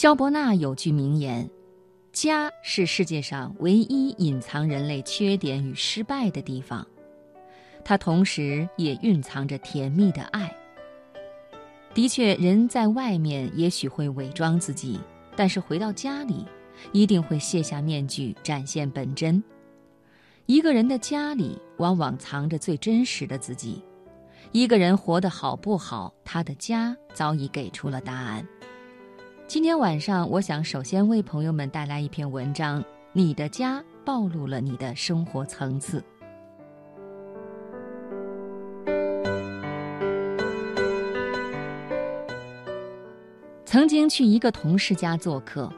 萧伯纳有句名言：“家是世界上唯一隐藏人类缺点与失败的地方，它同时也蕴藏着甜蜜的爱。”的确，人在外面也许会伪装自己，但是回到家里，一定会卸下面具，展现本真。一个人的家里，往往藏着最真实的自己。一个人活得好不好，他的家早已给出了答案。今天晚上，我想首先为朋友们带来一篇文章：你的家暴露了你的生活层次。曾经去一个同事家做客，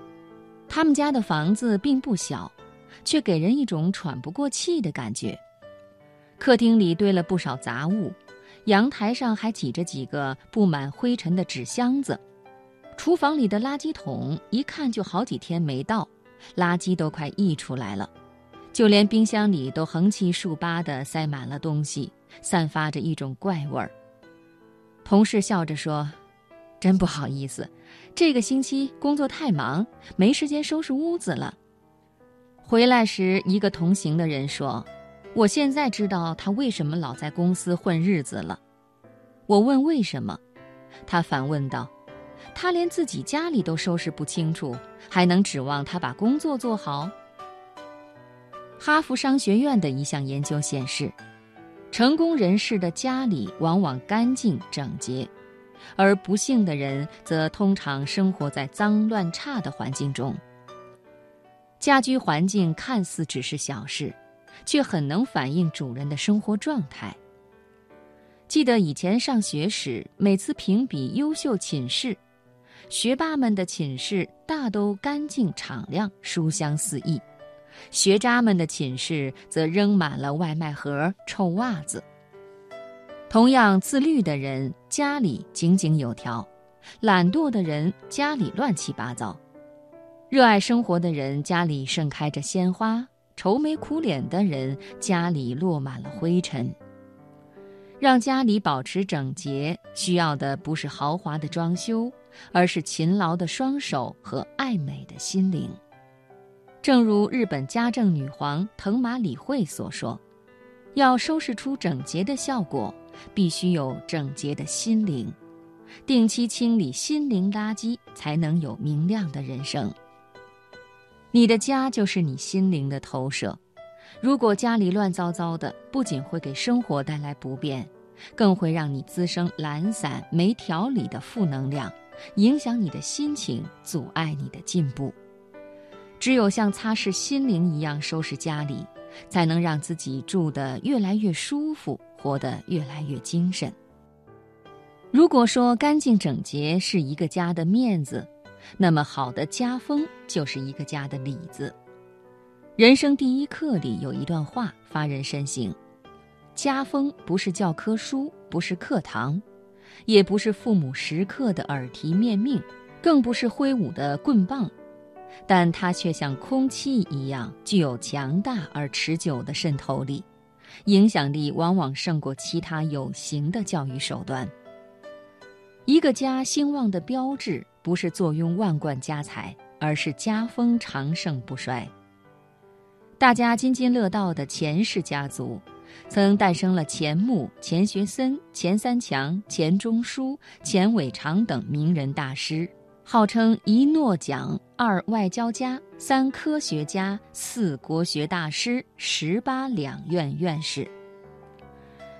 他们家的房子并不小，却给人一种喘不过气的感觉。客厅里堆了不少杂物。阳台上还挤着几个布满灰尘的纸箱子，厨房里的垃圾桶一看就好几天没倒，垃圾都快溢出来了，就连冰箱里都横七竖八地塞满了东西，散发着一种怪味儿。同事笑着说：“真不好意思，这个星期工作太忙，没时间收拾屋子了。”回来时，一个同行的人说。我现在知道他为什么老在公司混日子了。我问为什么，他反问道：“他连自己家里都收拾不清楚，还能指望他把工作做好？”哈佛商学院的一项研究显示，成功人士的家里往往干净整洁，而不幸的人则通常生活在脏乱差的环境中。家居环境看似只是小事。却很能反映主人的生活状态。记得以前上学时，每次评比优秀寝室，学霸们的寝室大都干净敞亮、书香四溢，学渣们的寝室则扔满了外卖盒、臭袜子。同样自律的人家里井井有条，懒惰的人家里乱七八糟，热爱生活的人家里盛开着鲜花。愁眉苦脸的人家里落满了灰尘。让家里保持整洁，需要的不是豪华的装修，而是勤劳的双手和爱美的心灵。正如日本家政女皇藤马理惠所说：“要收拾出整洁的效果，必须有整洁的心灵。定期清理心灵垃圾，才能有明亮的人生。”你的家就是你心灵的投射，如果家里乱糟糟的，不仅会给生活带来不便，更会让你滋生懒散、没条理的负能量，影响你的心情，阻碍你的进步。只有像擦拭心灵一样收拾家里，才能让自己住得越来越舒服，活得越来越精神。如果说干净整洁是一个家的面子，那么，好的家风就是一个家的里子。人生第一课里有一段话发人深省：家风不是教科书，不是课堂，也不是父母时刻的耳提面命，更不是挥舞的棍棒，但它却像空气一样，具有强大而持久的渗透力，影响力往往胜过其他有形的教育手段。一个家兴旺的标志。不是坐拥万贯家财，而是家风长盛不衰。大家津津乐道的钱氏家族，曾诞生了钱穆、钱学森、钱三强、钱钟书、钱伟长等名人大师，号称一诺奖、二外交家、三科学家、四国学大师、十八两院院士。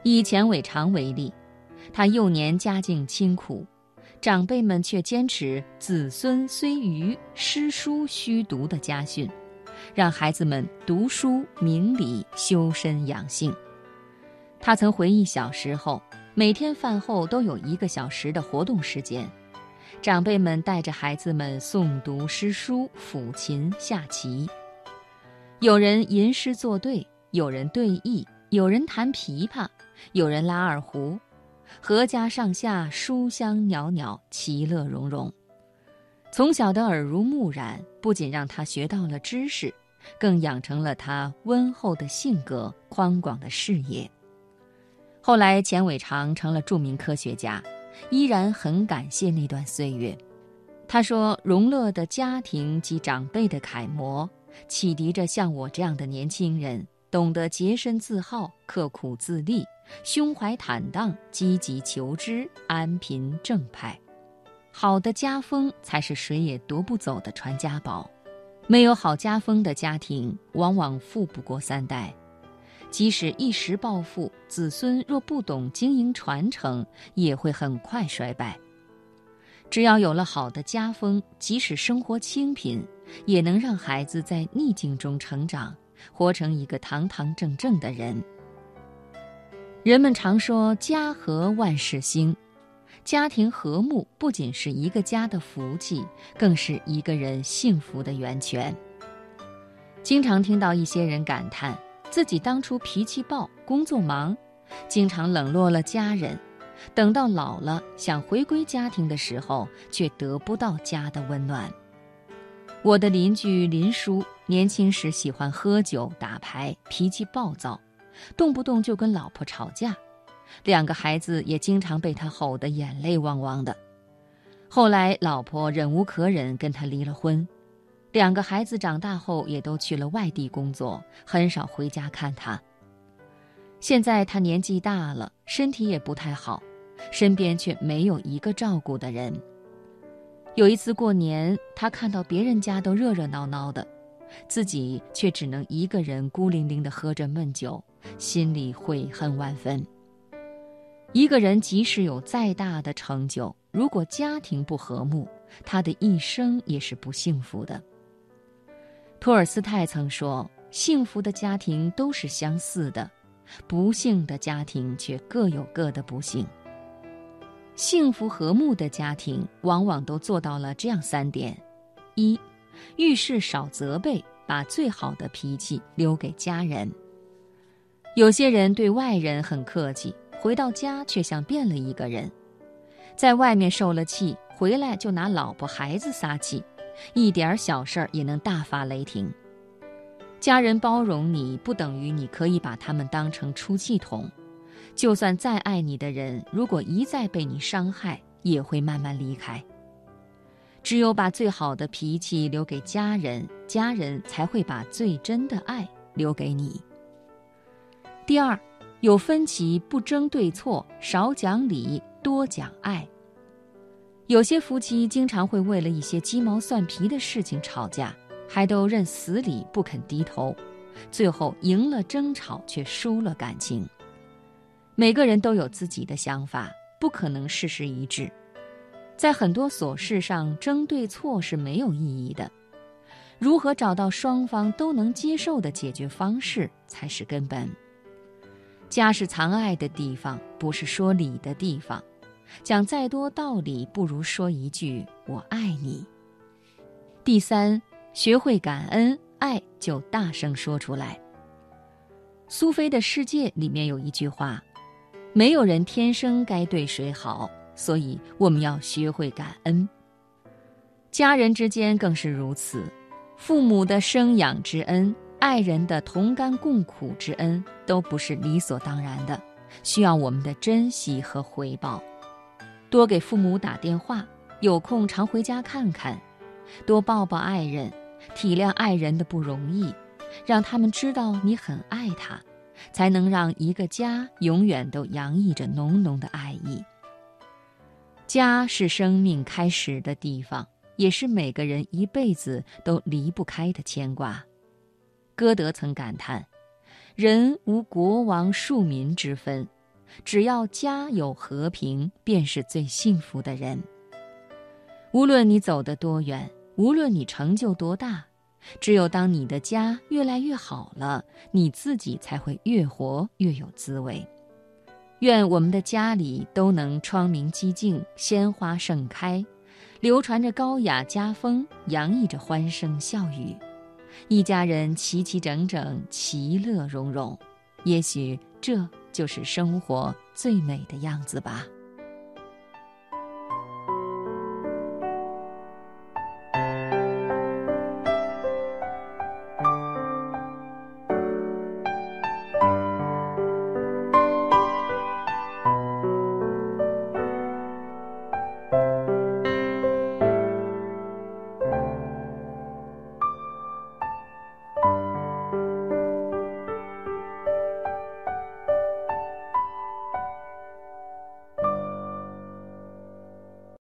以钱伟长为例，他幼年家境清苦。长辈们却坚持“子孙虽愚，诗书须读”的家训，让孩子们读书明理、修身养性。他曾回忆小时候，每天饭后都有一个小时的活动时间，长辈们带着孩子们诵读诗书、抚琴、下棋。有人吟诗作对，有人对弈，有人弹琵琶，有人拉二胡。阖家上下书香袅袅，其乐融融。从小的耳濡目染，不仅让他学到了知识，更养成了他温厚的性格、宽广的视野。后来，钱伟长成了著名科学家，依然很感谢那段岁月。他说：“荣乐的家庭及长辈的楷模，启迪着像我这样的年轻人，懂得洁身自好、刻苦自立、胸怀坦荡、积极求知、安贫正派。好的家风才是谁也夺不走的传家宝。没有好家风的家庭，往往富不过三代。即使一时暴富，子孙若不懂经营传承，也会很快衰败。”只要有了好的家风，即使生活清贫，也能让孩子在逆境中成长，活成一个堂堂正正的人。人们常说“家和万事兴”，家庭和睦不仅是一个家的福气，更是一个人幸福的源泉。经常听到一些人感叹，自己当初脾气暴，工作忙，经常冷落了家人。等到老了，想回归家庭的时候，却得不到家的温暖。我的邻居林叔年轻时喜欢喝酒打牌，脾气暴躁，动不动就跟老婆吵架，两个孩子也经常被他吼得眼泪汪汪的。后来老婆忍无可忍，跟他离了婚。两个孩子长大后也都去了外地工作，很少回家看他。现在他年纪大了，身体也不太好。身边却没有一个照顾的人。有一次过年，他看到别人家都热热闹闹的，自己却只能一个人孤零零地喝着闷酒，心里悔恨万分。一个人即使有再大的成就，如果家庭不和睦，他的一生也是不幸福的。托尔斯泰曾说：“幸福的家庭都是相似的，不幸的家庭却各有各的不幸。”幸福和睦的家庭往往都做到了这样三点：一，遇事少责备，把最好的脾气留给家人。有些人对外人很客气，回到家却像变了一个人，在外面受了气，回来就拿老婆孩子撒气，一点小事儿也能大发雷霆。家人包容你不等于你可以把他们当成出气筒。就算再爱你的人，如果一再被你伤害，也会慢慢离开。只有把最好的脾气留给家人，家人才会把最真的爱留给你。第二，有分歧不争对错，少讲理，多讲爱。有些夫妻经常会为了一些鸡毛蒜皮的事情吵架，还都认死理不肯低头，最后赢了争吵，却输了感情。每个人都有自己的想法，不可能事事一致。在很多琐事上争对错是没有意义的。如何找到双方都能接受的解决方式才是根本。家是藏爱的地方，不是说理的地方。讲再多道理，不如说一句“我爱你”。第三，学会感恩，爱就大声说出来。苏菲的世界里面有一句话。没有人天生该对谁好，所以我们要学会感恩。家人之间更是如此，父母的生养之恩，爱人的同甘共苦之恩，都不是理所当然的，需要我们的珍惜和回报。多给父母打电话，有空常回家看看，多抱抱爱人，体谅爱人的不容易，让他们知道你很爱他。才能让一个家永远都洋溢着浓浓的爱意。家是生命开始的地方，也是每个人一辈子都离不开的牵挂。歌德曾感叹：“人无国王庶民之分，只要家有和平，便是最幸福的人。”无论你走得多远，无论你成就多大。只有当你的家越来越好了，你自己才会越活越有滋味。愿我们的家里都能窗明几净，鲜花盛开，流传着高雅家风，洋溢着欢声笑语，一家人齐齐整整，其乐融融。也许这就是生活最美的样子吧。